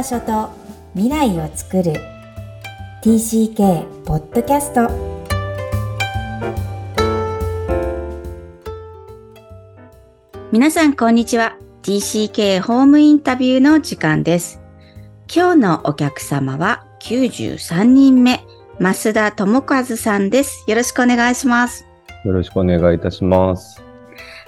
場所と未来を作る。TCK ポッドキャスト皆さんこんにちは。TCK ホームインタビューの時間です。今日のお客様は93人目増田智和さんです。よろしくお願いします。よろしくお願いいたします。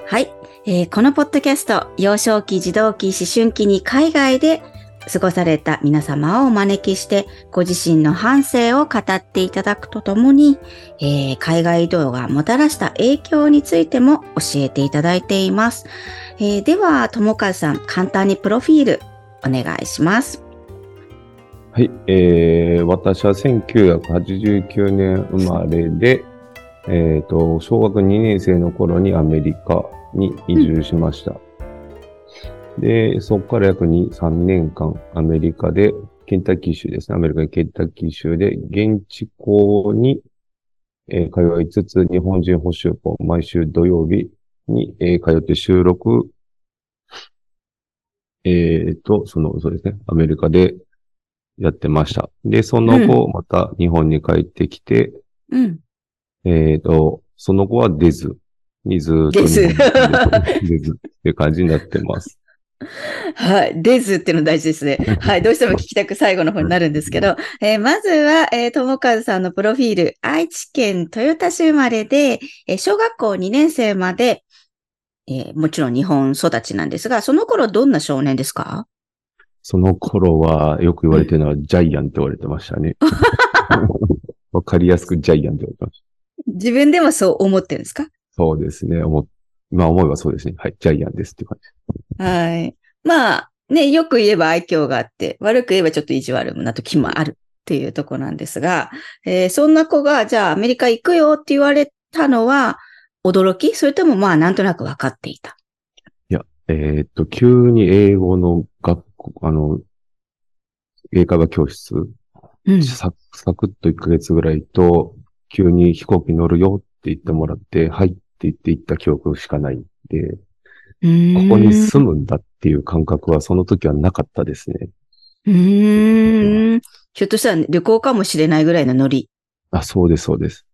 はい、えー、このポッドキャスト幼少期児童期思春期に海外で過ごされた皆様をお招きして、ご自身の反省を語っていただくとともに、えー、海外移動がもたらした影響についても教えていただいています。えー、では、友和さん、簡単にプロフィールお願いします。はい、えー、私は1989年生まれで、えっ、ー、と、小学2年生の頃にアメリカに移住しました。うんで、そこから約2、3年間、アメリカで、ケンタッキー州ですね。アメリカケンタッキー州で、現地校に、えー、通いつつ、日本人補習校、毎週土曜日に、えー、通って収録、えっ、ー、と、その、そうですね。アメリカでやってました。で、その後、また日本に帰ってきて、うん、えっ、と、その後は出ずにずっと出ず。出ずっていう感じになってます。はい。デズっていうの大事ですね。はい。どうしても聞きたく最後の方になるんですけど、えー、まずは、えー、ともかずさんのプロフィール、愛知県豊田市生まれで、えー、小学校2年生まで、えー、もちろん日本育ちなんですが、その頃どんな少年ですか？その頃は、よく言われてるのは、ジャイアンって言われてましたね。わかりやすくジャイアンって言われてました。自分でもそう思ってるんですか？そうですね。思っまあ思えばそうですね。はい。ジャイアンですっていう感じ。はい。まあ、ね、よく言えば愛嬌があって、悪く言えばちょっと意地悪な時もあるっていうとこなんですが、えー、そんな子が、じゃあアメリカ行くよって言われたのは、驚き？それともまあなんとなく分かっていた？いや、えー、っと、急に英語の学校、あの、英会話教室、うん、ササクッと1ヶ月ぐらいと、急に飛行機乗るよって言ってもらって、はいって言って行った記憶しかないんで、ここに住むんだっていう感覚はその時はなかったですね。うん。ひょっとしたら旅行かもしれないぐらいのノリ。あ、そうです、そうです。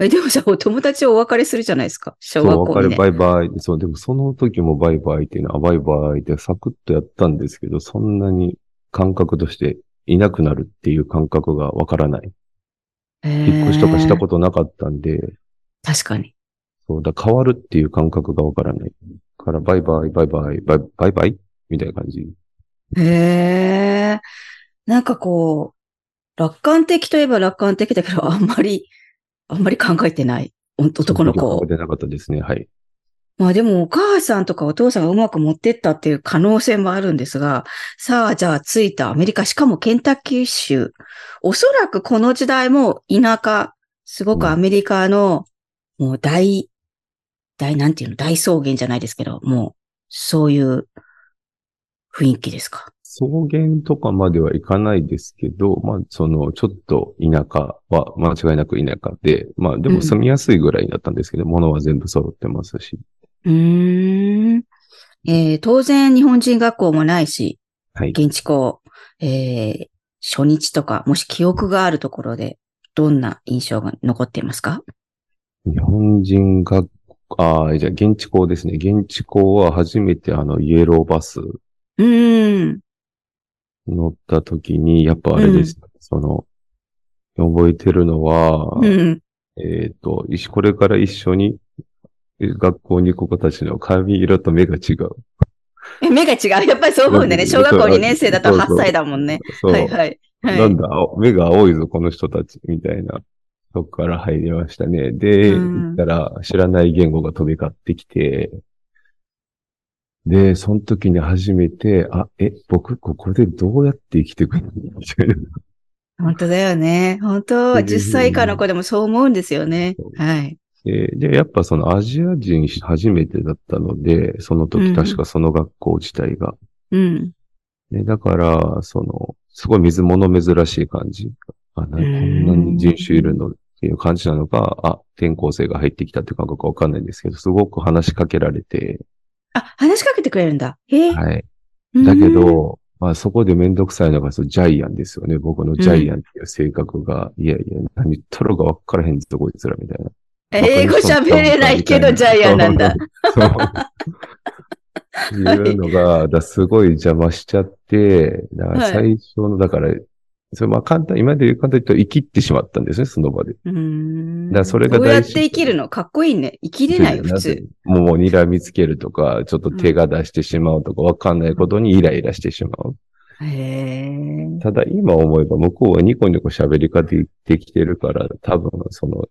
え、でもさ、お友達お別れするじゃないですか？小学校で、ね。そう、別れバイバイ。そう、でもその時もバイバイっていうのはバイバイでサクッとやったんですけど、そんなに感覚としていなくなるっていう感覚がわからない。引っ越しとかしたことなかったんで。確かに。そうだ、変わるっていう感覚がわからない。から、バイバイ、バイバイ、バイバイバイ？みたいな感じ。へえ。なんかこう、楽観的といえば楽観的だけど、あんまり、あんまり考えてない。男の子。考えてなかったですね。はい。まあでもお母さんとかお父さんがうまく持ってったっていう可能性もあるんですが、さあじゃあ着いたアメリカ、しかもケンタッキー州。おそらくこの時代も田舎、すごくアメリカのもう大大、なんていうの、大草原じゃないですけど、もう、そういう雰囲気ですか？草原とかまではいかないですけど、まあ、その、ちょっと田舎は間違いなく田舎で、まあ、でも住みやすいぐらいだったんですけど、うん、物は全部揃ってますし。うん。えー、当然日本人学校もないし、はい。現地校、えー、初日とか、もし記憶があるところで、どんな印象が残っていますか？日本人学ああ、じゃあ、現地校ですね。現地校は初めてあの、イエローバス。うん。乗った時に、やっぱあれです、うん、その、覚えてるのは、うん、えっ、ー、と、これから一緒に学校に行く子たちの髪色と目が違う。目が違う？やっぱりそう思うんだね。小学校2年生だと8歳だもんね。そうはいはい。はい、なんだ、目が青いぞ、この人たち、みたいな。そこから入りましたね。で、行ったら知らない言語が飛び交ってきて、で、その時に初めて、あ、え、僕ここでどうやって生きていくの？みたいな。本当だよね。本当、10歳以下の子でもそう思うんですよね。はい。で、で、やっぱそのアジア人初めてだったので、その時確かその学校自体が。うん。で、だから、その、すごい水物珍しい感じ。あ、なこんなに人種いるのっていう感じなのか、あ、転校生が入ってきたって感覚わかんないんですけど、すごく話しかけられて。あ、話しかけてくれるんだ。へはい。だけど、まあそこでめんどくさいのがそうジャイアンですよね。僕のジャイアンっていう性格が、いやいや、何言っとるか分からへんぞ、こいつらみたいな。英語喋れないけどジャイアンなんだ。そう。いうのが、だすごい邪魔しちゃって、だから最初の、だから、それまあ簡単、今で言う簡単に言うと生きってしまったんですね、その場で。うーん。だからそれがどうやって生きるのかっこいいね。生きれないよ、普通。もう睨みつけるとか、ちょっと手が出してしまうとか、わかんないことにイライラしてしまう。へーただ今思えば向こうはニコニコ喋り方できてるから、多分その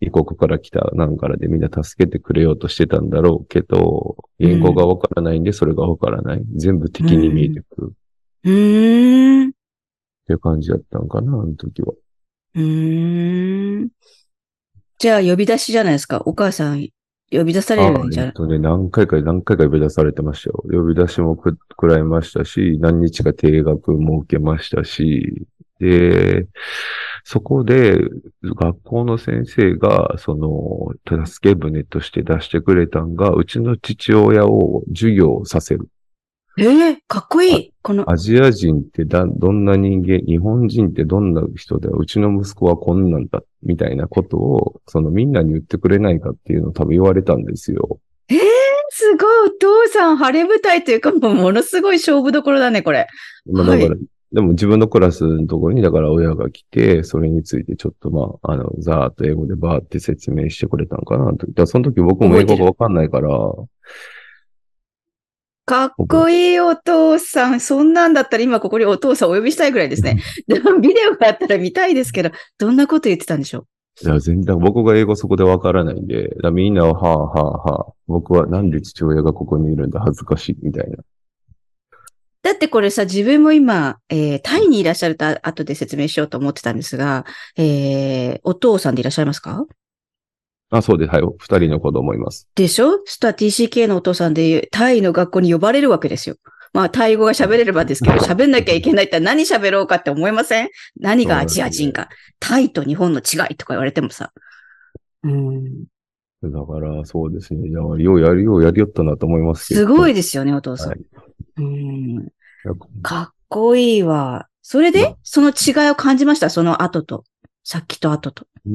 異国から来たなんからでみんな助けてくれようとしてたんだろうけど、言語がわからないんでそれがわからない。全部敵に見えてくるうーん。っていう感じだったんかな、あの時は。うーん。じゃあ呼び出しじゃないですか。お母さん呼び出されるんじゃない？あえっとね、何回か何回か呼び出されてましたよ。呼び出しもくくらいましたし、何日か定額も受けましたし、で、そこで学校の先生が、その、助け舟として出してくれたんが、うちの父親を授業をさせる。えー、かっこいい。この、アジア人ってだ、どんな人間、日本人ってどんな人で、うちの息子はこんなんだ、みたいなことを、そのみんなに言ってくれないかっていうのを多分言われたんですよ。えー、すごい。お父さん、晴れ舞台というか、もうものすごい勝負どころだね、これ。まあ、だから、はでも自分のクラスのところに、だから親が来て、それについてちょっとまあ、あの、ざーっと英語でバーって説明してくれたのかなと。だその時僕も英語がわかんないから、かっこいいお父さん。そんなんだったら今ここにお父さんお呼びしたいぐらいですね。でもビデオがあったら見たいですけど、どんなこと言ってたんでしょいや、全然、僕が英語そこでわからないんで、みんなは、はあはあはあ、僕はなんで父親がここにいるんだ、恥ずかしい、みたいな。だってこれさ、自分も今、えータイにいらっしゃると後で説明しようと思ってたんですが、えーお父さんでいらっしゃいますか？あ、そうです。はい。二人の子供います。でしょ？そしたら TCK のお父さんでタイの学校に呼ばれるわけですよ。まあ、タイ語が喋れればですけど、喋んなきゃいけないって何喋ろうかって思いません？何がアジア人か。タイと日本の違いとか言われてもさ。うん。だから、そうですね。ようやるようやりよったなと思いますけど。すごいい。ですよね、お父さん。はいうん。かっこいいわ。それで、その違いを感じました？その後と。さっきと後と。うー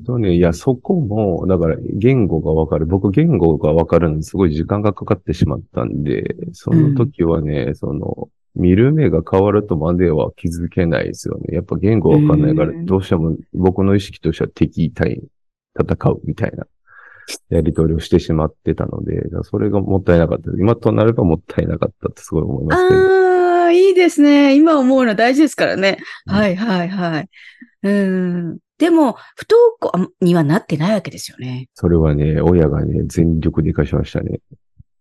んとね、いや、そこも、だから、言語がわかる。僕、言語がわかるのにすごい時間がかかってしまったんで、その時はね、その、見る目が変わるとまでは気づけないですよね。やっぱ言語わかんないからう、んどうしても僕の意識としては敵対、戦うみたいな、やり取りをしてしまってたので、それがもったいなかった。今となればもったいなかったってすごい思いますけど。いいですね。今思うの大事ですからね。うんはいはいはい。うん。でも、不登校にはなってないわけですよね。それはね、親がね、全力で活かしましたね。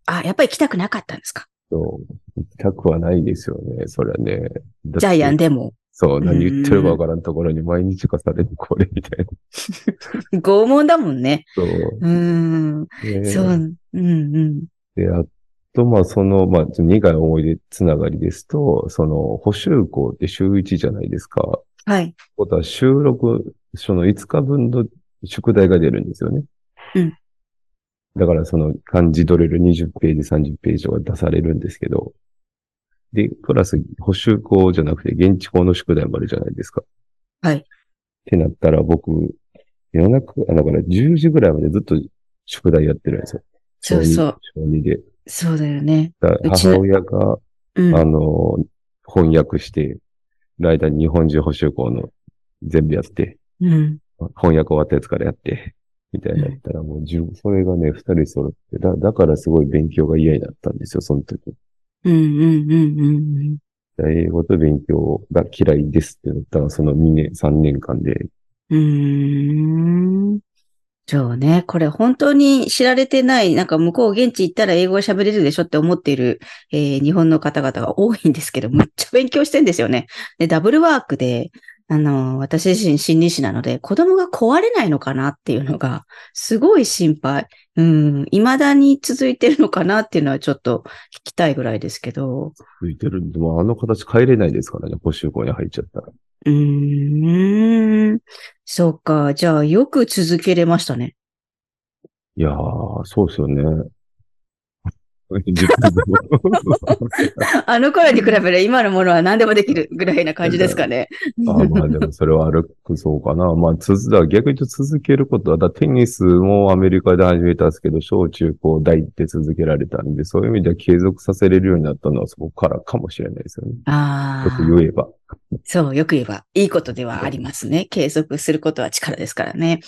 あ、やっぱり来たくなかったんですか？そう。行きたくはないですよね。それはね。ジャイアンでも。そう、何言ってるかわからんところに毎日化されるこれみたいな。拷問だもんね。そう。うん。ねそう。うんうん。で、あと、まあ、その、まあ、苦い思い出つながりですと、その、補修校って週1じゃないですか。はい。ことは収録、その5日分の宿題が出るんですよね。うん。だからその漢字ドリル20ページ、30ページが出されるんですけど、で、プラス補修校じゃなくて現地校の宿題もあるじゃないですか。はいってなったら僕、夜中、あだから10時ぐらいまでずっと宿題やってるんですよ。そうそう。小2で。そうだよね。母親が、うん。あの、翻訳して、間に日本中補修校の全部やって、うん。翻訳終わったやつからやって、みたいなやったらもう十分、それがね、二人揃って、だ、だからすごい勉強が嫌になったんですよ、その時。うんうんうんうん英語と勉強が嫌いですってなったら、その2年、3年間で、うん。そうね。これ本当に知られてない、なんか向こう現地行ったら英語が喋れるでしょって思っている、えー日本の方々が多いんですけど、むっちゃ勉強してんですよね。で、ダブルワークで、あの、私自身心理師なので、子供が壊れないのかなっていうのが、すごい心配。うん。未だに続いてるのかなっていうのはちょっと聞きたいぐらいですけど。ついてるんで、もうあの形変えれないですからね、補修校に入っちゃったら。うーん。そうか。じゃあ、よく続けれましたね。いやー、そうですよね。実あの頃に比べれば今のものは何でもできるぐらいな感じですかね。あまあでもそれは歩くそうかな。まあ続だ逆に言うと続けることは、だテニスもアメリカで始めたんですけど、小中高大って続けられたんで、そういう意味では継続させれるようになったのはそこからかもしれないですよね。あよくあ。言えば。そう、よく言えば、いいことではありますね。継続することは力ですからね。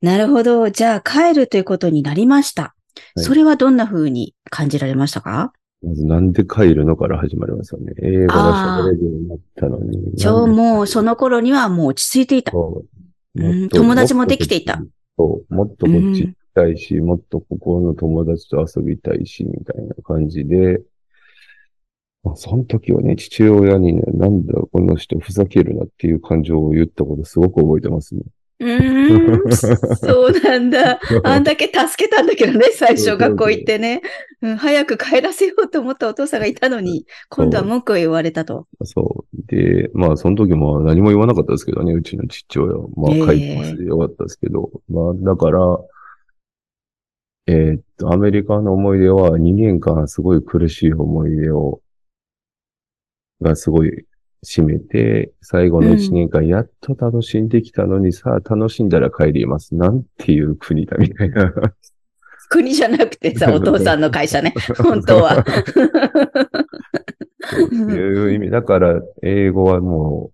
なるほど。じゃあ、帰るということになりました。はいそれはどんな風に感じられましたか？まずなんで帰るのから始まりますよね。英語が喋れるようになったのに。ちょ、なんでもう、その頃にはもう落ち着いていた。そううん友達もできていた。そう。もっとこっち行きたいし、もっとここの友達と遊びたいし、みたいな感じで、まあ、その時はね、父親にね、なんだこの人ふざけるなっていう感情を言ったことすごく覚えてますね。うーん、そうなんだ。あんだけ助けたんだけどね、最初学校行ってね。うん、早く帰らせようと思ったお父さんがいたのに、今度は文句を言われたと。そう。で、まあ、その時も何も言わなかったですけどね、うちの父親は。まあ、ええ帰ってますでよかったですけど。まあ、だから、えーっと、アメリカの思い出は2年間すごい苦しい思い出を、がすごい占めて、最後の1年間やっと楽しんできたのに、さあ楽しんだら帰ります。なんていう国だみたいな。国じゃなくてさ、お父さんの会社ね。本当は。いう意味。だから、英語はも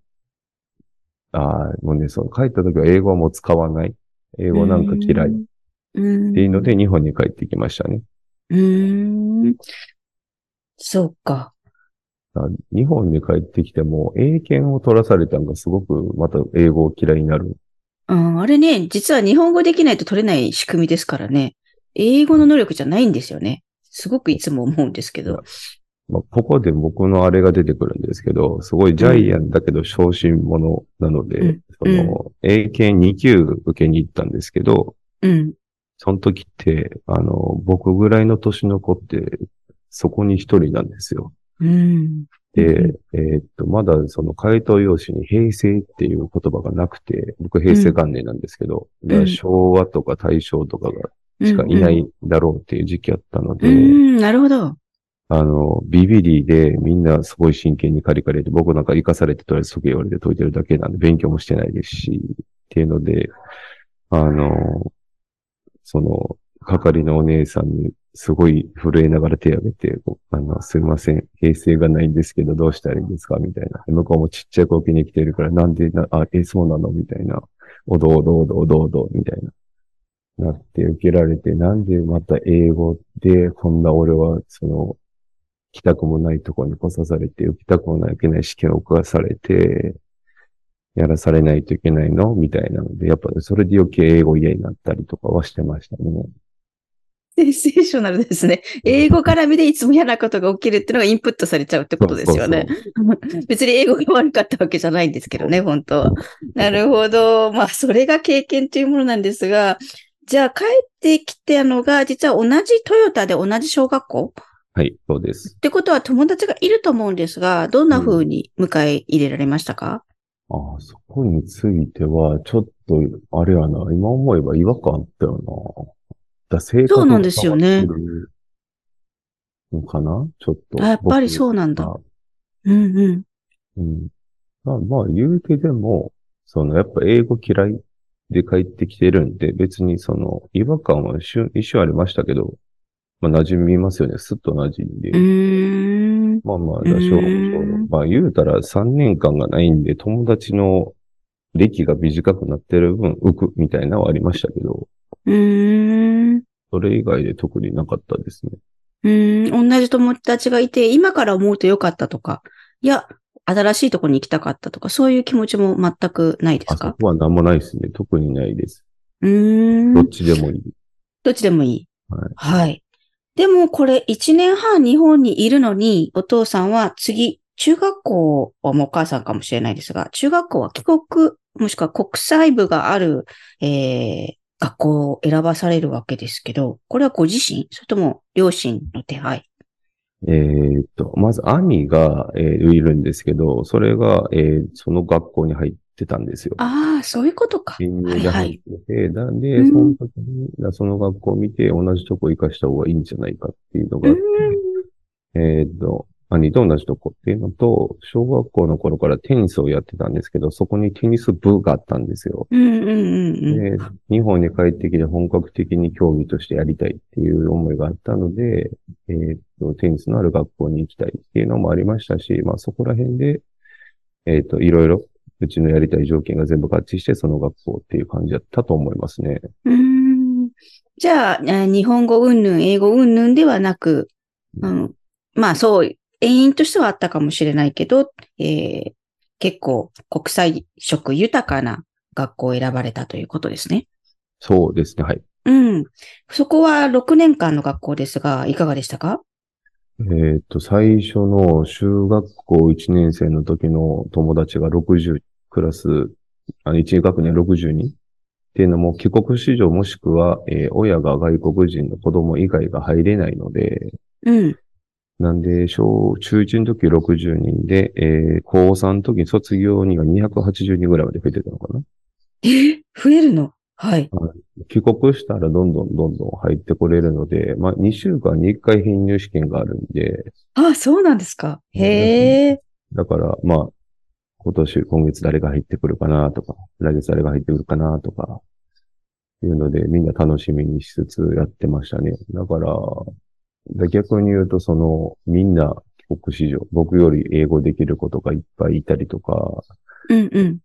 う、ああ、もうね、その帰った時は英語はもう使わない。英語なんか嫌い。っうん。ていうので、日本に帰ってきましたね。うーん。そうか。あ日本に帰ってきても、英検を取らされたのがすごく、また英語を嫌いになる。うん、あれね、実は日本語できないと取れない仕組みですからね。英語の能力じゃないんですよね。すごくいつも思うんですけど。まあ、ここで僕のあれが出てくるんですけど、すごいジャイアンだけど昇進者なので、うんその、英検2級受けに行ったんですけど、うん。その時って、あの、僕ぐらいの年の子って、そこに一人なんですよ。うん。で、えーっと、まだその回答用紙に平成っていう言葉がなくて、僕平成元年なんですけど、んだから昭和とか大正とかがしかいないだろうっていう時期あったので、うん。うん、なるほど。あの、ビビリでみんなすごい真剣にカリカリで、僕なんか生かされてとりあえず解け言われて解いてるだけなんで、勉強もしてないですし、っていうので、あの、その、係のお姉さんにすごい震えながら手を挙げて、あの、すいません、平成がないんですけど、どうしたらいいんですかみたいな。向こうもちっちゃい子受けに来てるから、なんでな、あ、え、そうなの？みたいな。おどおどおどおどおど、みたいな。なって受けられて、なんでまた英語で、こんな俺は、その、来たくもないとこに来さされて、受けたくもないけない試験を受かされて、やらされないといけないの？みたいなので、やっぱそれで余計英語嫌になったりとかはしてましたね。センセーショナルですね。英語絡みでいつも嫌なことが起きるっていうのがインプットされちゃうってことですよね。別に英語が悪かったわけじゃないんですけどね、本当は。なるほど。まあ、それが経験というものなんですが、じゃあ帰ってきたのが、実は同じトヨタで同じ小学校？はい、そうです。ってことは友達がいると思うんですが、どんな風に迎え入れられましたか、ああ、そこについては、ちょっと、あれやな、今思えば違和感あったよな。だ性格そうなんですよねのかな？ちょっと。あやっぱりそうなんだ僕うんうん。うん。まあ、まあ、言うてでも、その、やっぱ英語嫌いで帰ってきてるんで、別にその、違和感は一瞬、一瞬ありましたけど、まあ、馴染みますよね。すっと馴染んで。ん。まあまあ、多少、まあ、言うたら3年間がないんで、友達の歴が短くなってる分、浮くみたいなのはありましたけど、うーん。それ以外で特になかったですね。うーん。同じ友達がいて、今から思うとよかったとか、いや、新しいところに行きたかったとか、そういう気持ちも全くないであそすかこは何もないですね。特にないです。うーん。どっちでもいい。どっちでもいい。はいはい。でもこれ1年半日本にいるのに、お父さんは次、中学校はもうお母さんかもしれないですが、中学校は帰国、もしくは国際部がある、えー、学校を選ばされるわけですけど、これはご自身？それとも両親の手配？えーっと、まず兄が、えーいるんですけど、それが、えーその学校に入っってたんですよ。ああ、そういうことか。編はいはい。なんで、うんその時に、その学校を見て同じとこ行かした方がいいんじゃないかっていうのがあって、えーっと、兄と同じとこっていうのと、小学校の頃からテニスをやってたんですけど、そこにテニス部があったんですよ。うんうんうんうん。で、日本に帰ってきて本格的に競技としてやりたいっていう思いがあったので、えーっと、テニスのある学校に行きたいっていうのもありましたし、まあそこら辺で、えーっと、いろいろ、うちのやりたい条件が全部合致して、その学校っていう感じだったと思いますね。うーんじゃあ、えー日本語云々、英語云々ではなく、うん、まあそう、遠因としてはあったかもしれないけど、えー結構国際色豊かな学校を選ばれたということですね。そうですね、はい。うん。そこは6年間の学校ですが、いかがでしたか？えーっと、最初の中学校1年生の時の友達が60クラス、あの、1学年60人っていうのも帰国子女もしくは、えー親が外国人の子供以外が入れないので、うん。なんで、小、中1の時60人で、えー高3の時卒業には280人ぐらいまで増えてたのかなえー増えるの？はい。帰国したらどんどんどんどん入ってこれるので、まあ、2週間に1回編入試験があるんで、あ、そうなんですか。へえ。だから、まあ、今年、今月誰が入ってくるかなとか、来月誰が入ってくるかなとか、いうので、みんな楽しみにしつつやってましたね。だから、で逆に言うと、その、みんな帰国子女、僕より英語できる子とかいっぱいいたりとか、うんうん。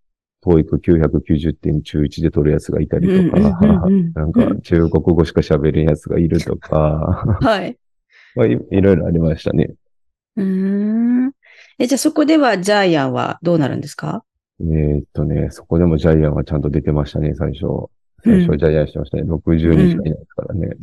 TOEIC990 点中1で取るやつがいたりとか、うんうんうんうんなんか中国語しか喋れんやつがいるとか、はい。まあいいろいろありましたね。うーん。え、じゃあそこではジャイアンはどうなるんですか？えーっとね、そこでもジャイアンはちゃんと出てましたね、最初。最初はジャイアンしてましたね。60人しかいないですからね。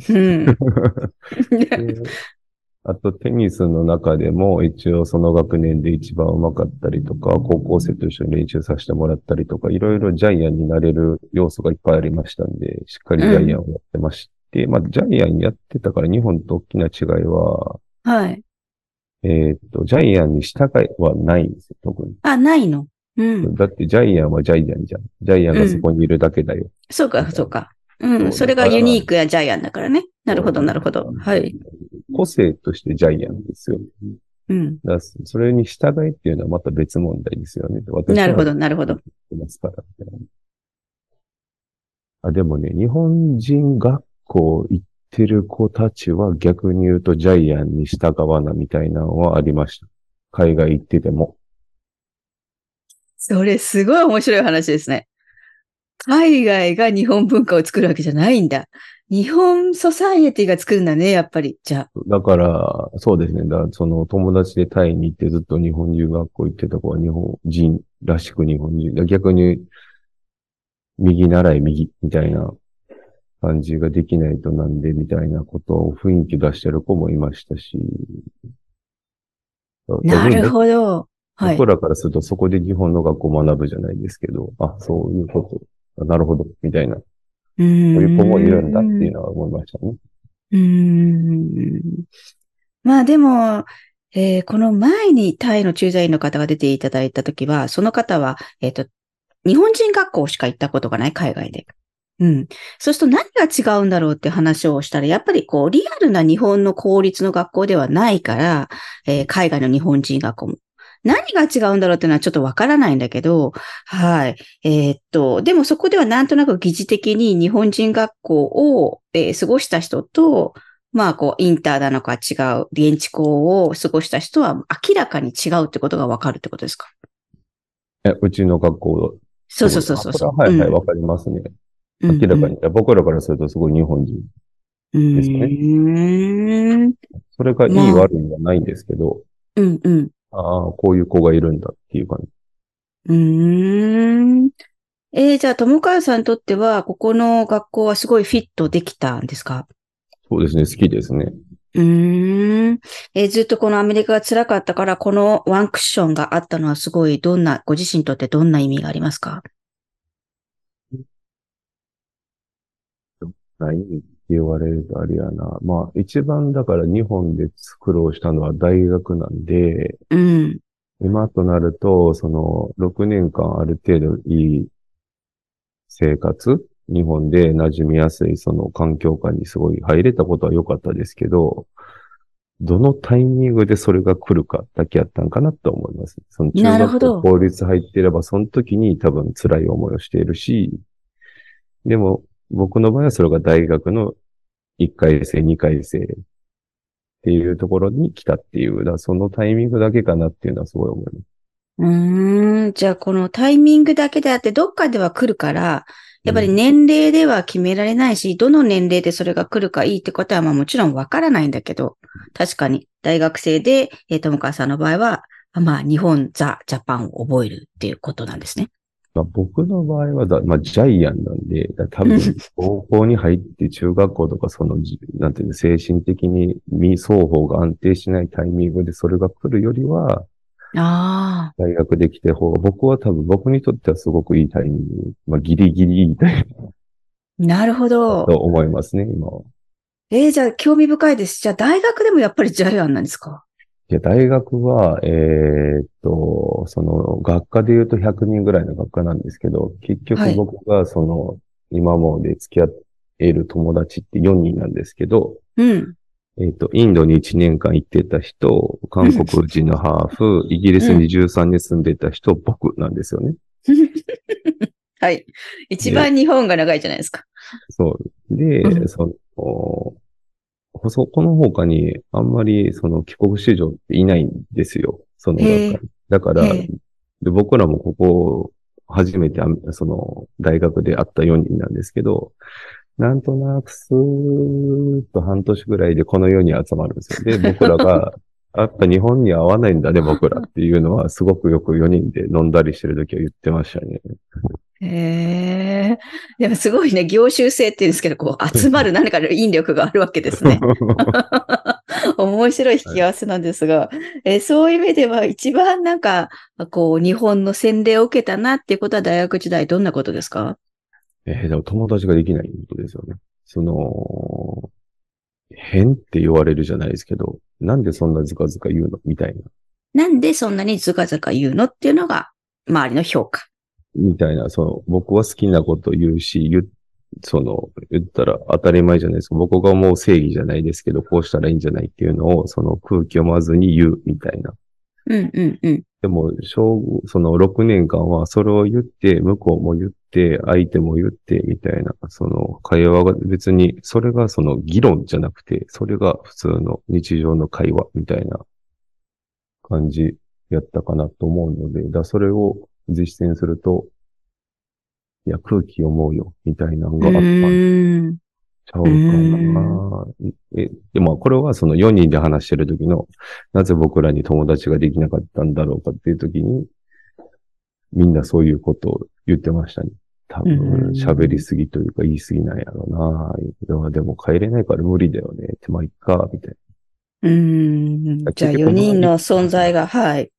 あと、テニスの中でも、一応その学年で一番上手かったりとか、高校生と一緒に練習させてもらったりとか、いろいろジャイアンになれる要素がいっぱいありましたんで、しっかりジャイアンをやってまして、まあ、ジャイアンやってたから日本と大きな違いは、はい。えーっと、ジャイアンに従いはないんですよ、特に。あ、ないの？うん。だってジャイアンはジャイアンじゃん。ジャイアンがそこにいるだけだよ。そうか、そうか。う。んそれがユニークなジャイアンだからね。なるほど、なるほど。はい。。個性としてジャイアンですよ。うん。だそれに従いっていうのはまた別問題ですよね。なるほど、なるほど。ますから。あ、でもね、日本人学校行ってる子たちは逆に言うとジャイアンに従わなみたいなのはありました。海外行ってても。それすごい面白い話ですね。海外が日本文化を作るわけじゃないんだ。日本ソサイエティが作るんだね、やっぱり。じゃあ。だから、そうですね。だからその友達でタイに行ってずっと日本人学校行ってた子は日本人らしく日本人。逆に、右習い右みたいな感じができないとなんでみたいなことを雰囲気出してる子もいましたし。なるほど。はい。僕らからするとそこで日本の学校を学ぶじゃないですけど、あ、そういうこと。なるほど。みたいな。うそういう子もいるんだっていううのは思いましたね。ーん。まあでも、えーこの前にタイの駐在員の方が出ていただいたときは、その方は、えっ、と、日本人学校しか行ったことがない、海外で。うん。そうすると何が違うんだろうって話をしたら、やっぱりこう、リアルな日本の公立の学校ではないから、えー海外の日本人学校も。何が違うんだろうっていうのはちょっとわからないんだけど、はい。えーっと、でもそこではなんとなく疑似的に日本人学校を、えー過ごした人と、まあ、こう、インターなのか違う、現地校を過ごした人は明らかに違うってことがわかるってことですか？えうちの学校。そうそうそうそうははいはい、うんわかりますね。うん明らかに。僕らからするとすごい日本人。うん。ですねうーん。それがいいまあ悪いはないんですけど、うんうん。ああ、こういう子がいるんだっていう感じ。うーん。えー、じゃあ、友川さんにとっては、ここの学校はすごいフィットできたんですか？そうですね、好きですね。うーん。えーずっとこのアメリカが辛かったから、このワンクッションがあったのはすごい、どんな、ご自身にとってどんな意味がありますか？何って言われるとあれやな。まあ、一番だから日本で苦労したのは大学なんで、うん。今となると、その、6年間ある程度いい生活日本で馴染みやすいその環境下にすごい入れたことは良かったですけど、どのタイミングでそれが来るかだけやったんかなと思います。その中学校公立入ってれば、その時に多分辛い思いをしているし、でも僕の場合はそれが大学の1回生、2回生っていうところに来たっていう、だそのタイミングだけかなっていうのはすごい思います。うーん。じゃあ、このタイミングだけであって、どっかでは来るから、やっぱり年齢では決められないし、どの年齢でそれが来るかいいってことは、まあもちろんわからないんだけど、確かに大学生で、えー、友川さんの場合は、まあ日本ザ・ジャパンを覚えるっていうことなんですね。まあ、僕の場合はだ、まあ、ジャイアンなんで、だ多分、高校に入って中学校とか、そのじ、なんていうの、精神的に未双方が安定しないタイミングでそれが来るよりは、ああ。大学できて方が、僕は多分、僕にとってはすごくいいタイミング、まあ、ギリギリいいタイミングなるほど。と思いますね、今は。えー、じゃあ興味深いです。じゃあ大学でもやっぱりジャイアンなんですか？いや、大学は、えーっと、その、学科で言うと100人ぐらいの学科なんですけど、結はい局僕が、その、今まで付き合っている友達って4人なんですけど、うん。えっ、と、インドに1年間行ってた人、韓国人のハーフ、イギリスに13年住んでた人、僕なんですよね。はい。一番日本が長いじゃないですか。そう。で、うんその、おそこの他にあんまりその帰国子女っていないんですよ。そのだから、僕らもここ、初めてあその大学で会った4人なんですけど、なんとなくスーッと半年ぐらいでこの世に集まるんですよ。で、僕らが、やっぱ日本に合わないんだね、僕らっていうのは、すごくよく4人で飲んだりしてる時は言ってましたね。へえ。でもすごいね、業種性って言うんですけど、こう、集まる何かの引力があるわけですね。面白い引き合わせなんですが、えーそういう意味では一番なんか、こう、日本の洗礼を受けたなっていうことは大学時代どんなことですか？えーでも友達ができないことですよね。その、変って言われるじゃないですけど、なんでそんなずかずか言うの？みたいな。なんでそんなにズカズカ言うの？っていうのが、周りの評価。みたいな、その、僕は好きなこと言うし、言う、その、言ったら当たり前じゃないですか。僕が思う正義じゃないですけど、こうしたらいいんじゃないっていうのを、その空気読まずに言うみたいな。うんうんうん。でも、小、その6年間はそれを言って、向こうも言って、相手も言って、みたいな、その会話が別に、それがその議論じゃなくて、それが普通の日常の会話みたいな感じやったかなと思うので、だそれを実践すると、いや、空気読もうよ、みたいなのうがあったん。ちゃうかな。え、でもこれはその4人で話してる時の、なぜ僕らに友達ができなかったんだろうかっていう時に、みんなそういうことを言ってましたね。多うん分喋りすぎというか言いすぎなんやろうな。いやでも帰れないから無理だよね。ってまあいっか、みたいうーん。じゃあ結局4人の存在が、はい。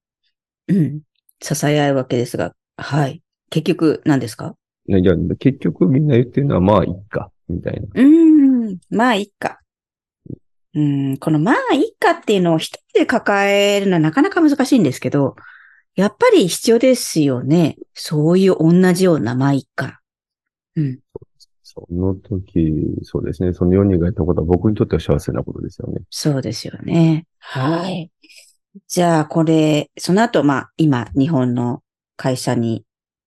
うん。支え合うわけですが、はい。結局何ですか？な。いや、結局みんな言ってるのはまあいっか、みたいな。うーん。まあ、いいか。うん。このまあ、いいかっていうのを一人で抱えるのはなかなか難しいんですけど、やっぱり必要ですよね。そういう同じようなまあ、いいか。うん。その時、そうですね。その4人がやったことは僕にとっては幸せなことですよね。そうですよね。はい。じゃあ、これ、その後、まあ、今、日本の会社に、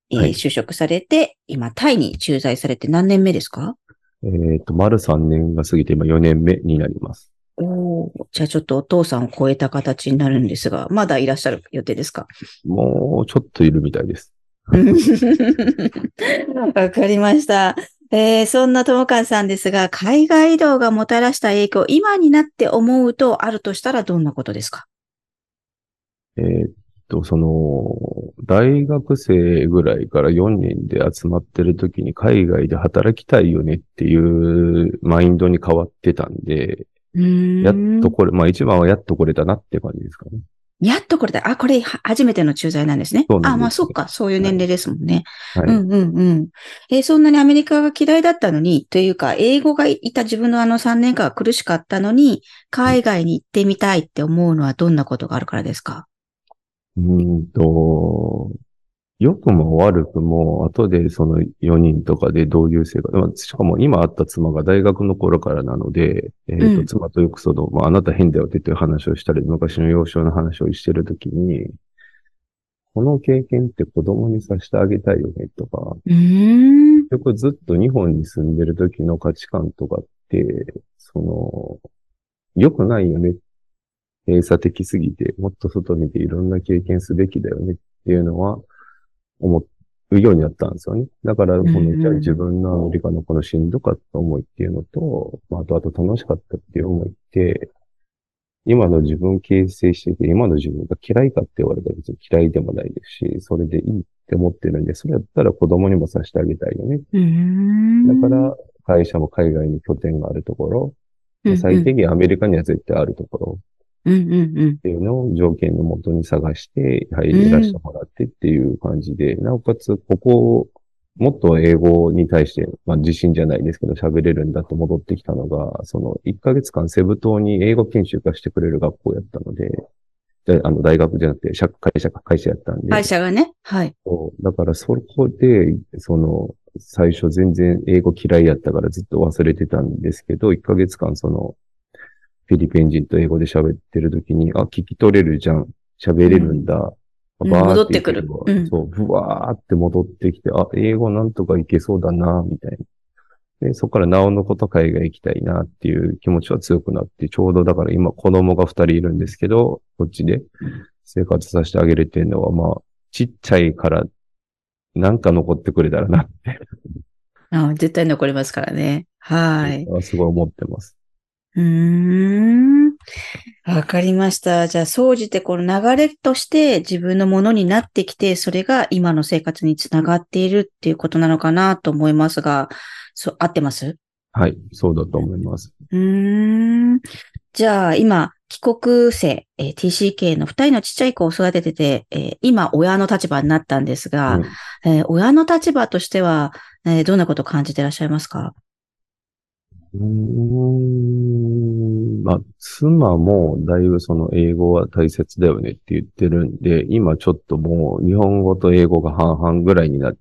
えーはい就職されて、今、タイに駐在されて何年目ですか？えっ、と、丸3年が過ぎて今4年目になります。おーじゃあちょっとお父さんを超えた形になるんですが、まだいらっしゃる予定ですか？もうちょっといるみたいです。わかりました。えーそんな友川さんですが、海外移動がもたらした影響、今になって思うとあるとしたらどんなことですか？えーっと、その、大学生ぐらいから4人で集まってる時に海外で働きたいよねっていうマインドに変わってたんで、やっとこれ、まあ一番はやっとこれだなって感じですかね。やっとこれだ。あ、これは初めての駐在なんですね。すあ、まあそっか。そういう年齢ですもんね。はい。うんうんうん。えーそんなにアメリカが嫌いだったのに、というか、英語がいた自分のあの3年間は苦しかったのに、海外に行ってみたいって思うのはどんなことがあるからですか？うーんと、良くも悪くも、後でその4人とかでどういう生活、まあしかも今会った妻が大学の頃からなので、えっ、と、うん妻とよくその、まあ、あなた変だよって言ってる話をしたり、昔の幼少の話をしてるときに、この経験って子供にさせてあげたいよねとか、うーん。結局ずっと日本に住んでる時の価値観とかって、その、良くないよね。閉鎖的すぎて、もっと外見ていろんな経験すべきだよねっていうのは、思うようになったんですよね。だから、この、じゃあ自分のアメリカのこのしんどかった思いっていうのと、まあ、あとあと楽しかったっていう思いって、今の自分形成してて、今の自分が嫌いかって言われたら別に嫌いでもないですし、それでいいって思ってるんで、それやったら子供にもさせてあげたいよね。だから、会社も海外に拠点があるところ、最低限アメリカには絶対あるところうんうんうんっ。ていうのを条件のもとに探して、はい、いらしてもらってっていう感じで、なおかつ、ここ、もっと英語に対して、まあ自信じゃないですけど喋れるんだと戻ってきたのが、その1ヶ月間セブ島に英語研修化してくれる学校やったので、であの大学じゃなくて、社会社か会社やったんで、会社がね。はい。そうだからそこで、その、最初全然英語嫌いやったからずっと忘れてたんですけど、1ヶ月間その、フィリピン人と英語で喋ってる時に、あ、聞き取れるじゃん。喋れるんだ。うんバー戻ってくる言うんそう、ふわーって戻ってきて、あ、英語なんとかいけそうだな、みたいな。で、そこからなおのこと海外行きたいなっていう気持ちは強くなって、ちょうどだから今子供が二人いるんですけど、こっちで生活させてあげれてるのは、まあ、ちっちゃいから、なんか残ってくれたらなって、あ絶対残りますからね。はい。すごい思ってます。うーん。わかりました。じゃあ、総じてこの流れとして自分のものになってきて、それが今の生活につながっているっていうことなのかなと思いますが、そう、合ってます？はい、そうだと思います。うーん。じゃあ、今、帰国生、えー TCK の二人のちっちゃい子を育ててて、えー今、親の立場になったんですが、うんえー親の立場としては、えーどんなことを感じていらっしゃいますか？うんまあ、妻もだいぶその英語は大切だよねって言ってるんで、今ちょっともう日本語と英語が半々ぐらいになっ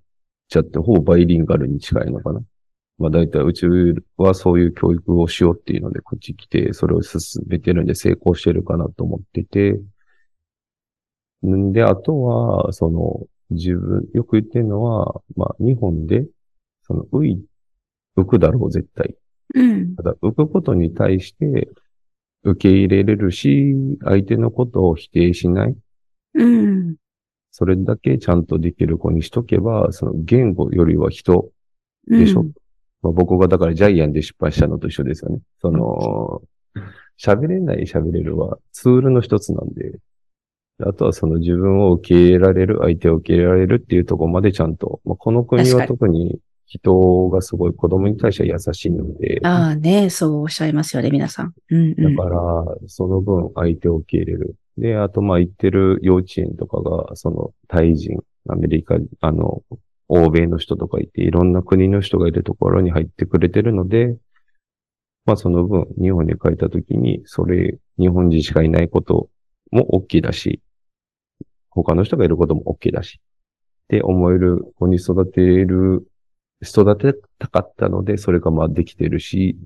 ちゃって、ほぼバイリンガルに近いのかな。まあ大体うちはそういう教育をしようっていうのでこっち来て、それを進めてるんで成功してるかなと思ってて、んで、あとは、その、自分、よく言ってるのは、まあ日本で、その、浮い、浮くだろう、絶対。うん。ただ、浮くことに対して受け入れれるし、相手のことを否定しない。うん。それだけちゃんとできる子にしとけば、その言語よりは人うんでしょ、まあ、僕がだからジャイアンで失敗したのと一緒ですよね。その、喋れない喋れるはツールの一つなんで、あとはその自分を受け入れられる、相手を受け入れられるっていうところまでちゃんと、まあ、この国は特に人がすごい子供に対しては優しいので、ああね、そうおっしゃいますよね、皆さん。うんうん。だから、その分相手を受け入れる。で、あと、まあ、行ってる幼稚園とかが、その、タイ人、アメリカ、あの、欧米の人とかいて、いろんな国の人がいるところに入ってくれてるので、まあ、その分、日本に帰った時に、それ、日本人しかいないことも OK だし、他の人がいることも OK だし、って思える子に育てる、育てたかったので、それがまあできてるし、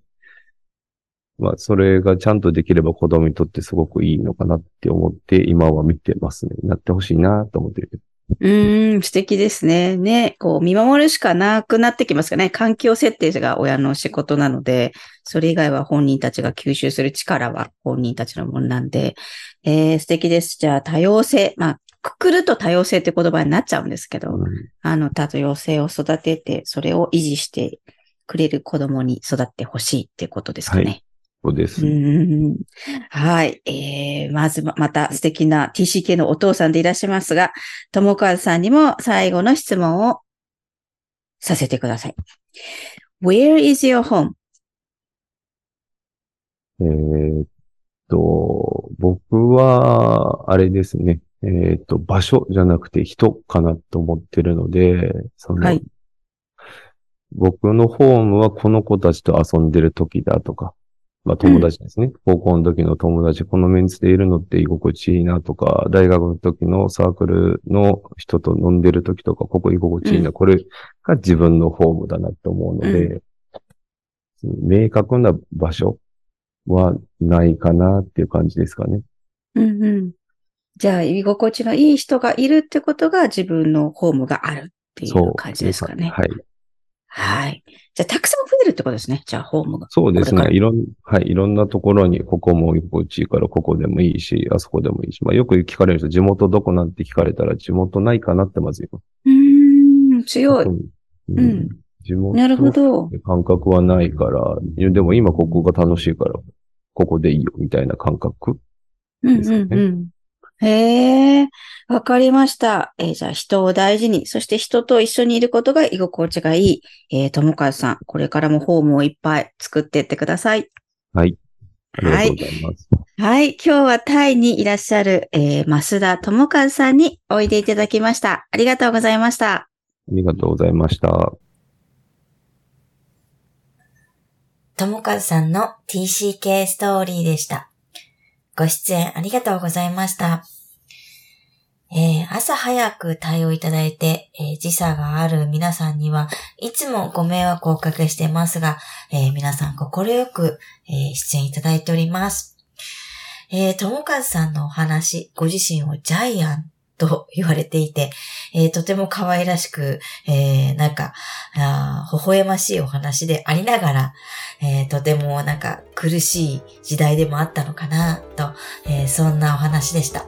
まあ、それがちゃんとできれば子供にとってすごくいいのかなって思って、今は見てますね。なってほしいなと思ってる。うん、素敵ですね。ね、こう、見守るしかなくなってきますかね。環境設定が親の仕事なので、それ以外は本人たちが吸収する力は本人たちのものなんで、えー、素敵です。じゃあ、多様性。まあ、くくると多様性って言葉になっちゃうんですけど、うんあの、多様性を育てて、それを維持してくれる子供に育ってほしいってことですかね。はいそうです。はい。えー、まずま、また素敵な TCK のお父さんでいらっしゃいますが、友和さんにも最後の質問をさせてください。Where is your home? えーっと、僕は、あれですね。えーっと、場所じゃなくて人かなと思ってるので、その、はい僕のホームはこの子たちと遊んでる時だとか、まあ友達ですね。高校の時の友達、このメンツでいるのって居心地いいなとか、大学の時のサークルの人と飲んでる時とか、ここ居心地いいな、うんこれが自分のホームだなと思うので、明確な場所はないかなっていう感じですかね。うんうん。じゃあ、居心地のいい人がいるってことが自分のホームがあるっていそうう。感じですかね。はい。はい。じゃあ、たくさん増えるってことですね。じゃあ、ホームが。そうですねいろん、はい。いろんなところに、ここも居心地いいから、ここでもいいし、あそこでもいいし。まあ、よく聞かれる人、地元どこなんて聞かれたら、地元ないかなってまず言います。うーん、強い。うんうん地元なるほど。感覚はないから、でも今ここが楽しいから、ここでいいよ、みたいな感覚。うんですかねうんうん。へえ、わかりました。えーじゃあ人を大事に、そして人と一緒にいることが居心地がいい。えー、ともかずさん、これからもホームをいっぱい作っていってください。はい。ありがはいとうご。ざいます。はい。今日はタイにいらっしゃる、えー、増田智和さんにおいでいただきました。ありがとうございました。ありがとうございました。ともかずさんの TCK ストーリーでした。ご出演ありがとうございました。えー朝早く対応いただいて、えー時差がある皆さんにはいつもご迷惑をおかけしていますが、えー皆さん心よく、え出演いただいております。えー、ともかずさんのお話、ご自身をジャイアンと言われていて、えーとても可愛らしく、えーなんか、あ微笑ましいお話でありながら、えーとてもなんか苦しい時代でもあったのかなと、えそんなお話でした。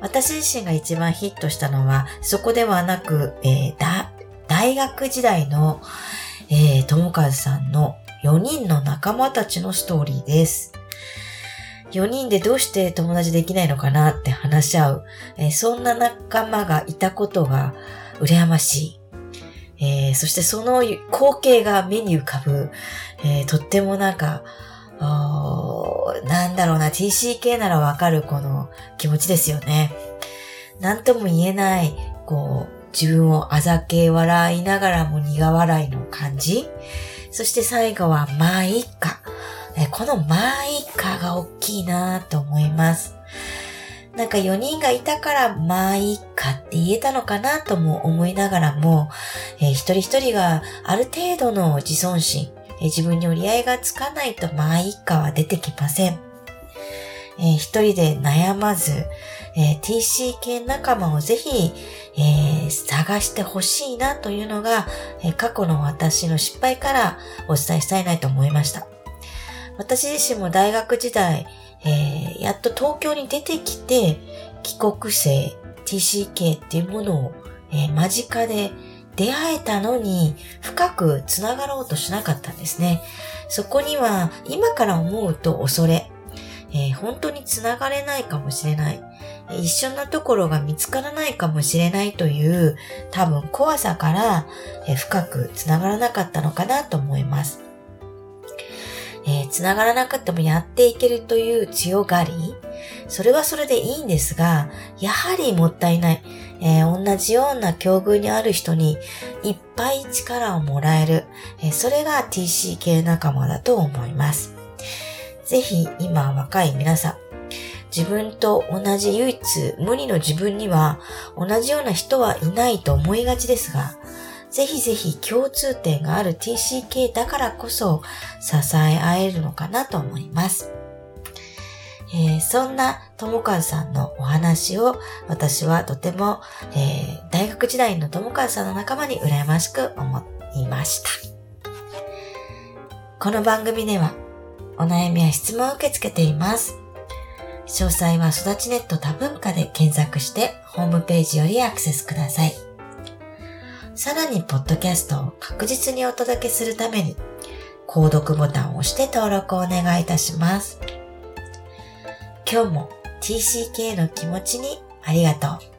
私自身が一番ヒットしたのは、そこではなく、えーだ大学時代の、えー、友和さんの4人の仲間たちのストーリーです。4人でどうして友達できないのかなって話し合う、えーそんな仲間がいたことが羨ましい。えーそしてその光景が目に浮かぶ、えーとってもなんか、なんだろうな、TCK ならわかるこの気持ちですよね。なんとも言えない、こう、自分をあざけ笑いながらも苦笑いの感じ。そして最後は、まあいいか。えこのまあいいかが大きいなと思います。なんか4人がいたから、まあいいかって言えたのかなとも思いながらも、えー一人一人がある程度の自尊心、えー自分に折り合いがつかないとまあいいかは出てきません。えー一人で悩まず、えー TCK 仲間をぜひ、えー探してほしいなというのが、え過去の私の失敗からお伝えしたいなと思いました。私自身も大学時代、えーやっと東京に出てきて、帰国生 TCK っていうものを、えー間近で出会えたのに深くつながろうとしなかったんですね。そこには今から思うと恐れ、えー本当につながれないかもしれない、一緒なところが見つからないかもしれないという多分怖さから、えー深くつながらなかったのかなと思います。えー、繋がらなくてもやっていけるという強がり、それはそれでいいんですが、やはりもったいない。えー同じような境遇にある人にいっぱい力をもらえる。えーそれが TCK 仲間だと思います。ぜひ今若い皆さん、自分と同じ唯一無二の自分には同じような人はいないと思いがちですが、ぜひぜひ共通点がある TCK だからこそ支え合えるのかなと思います。えーそんな友和さんのお話を私はとても、えー大学時代の友和さんの仲間に羨ましく思いました。この番組ではお悩みや質問を受け付けています。詳細は育ちネット多文化で検索してホームページよりアクセスください。さらに、ポッドキャストを確実にお届けするために、購読ボタンを押して登録をお願いいたします。今日も TCK の気持ちにありがとう。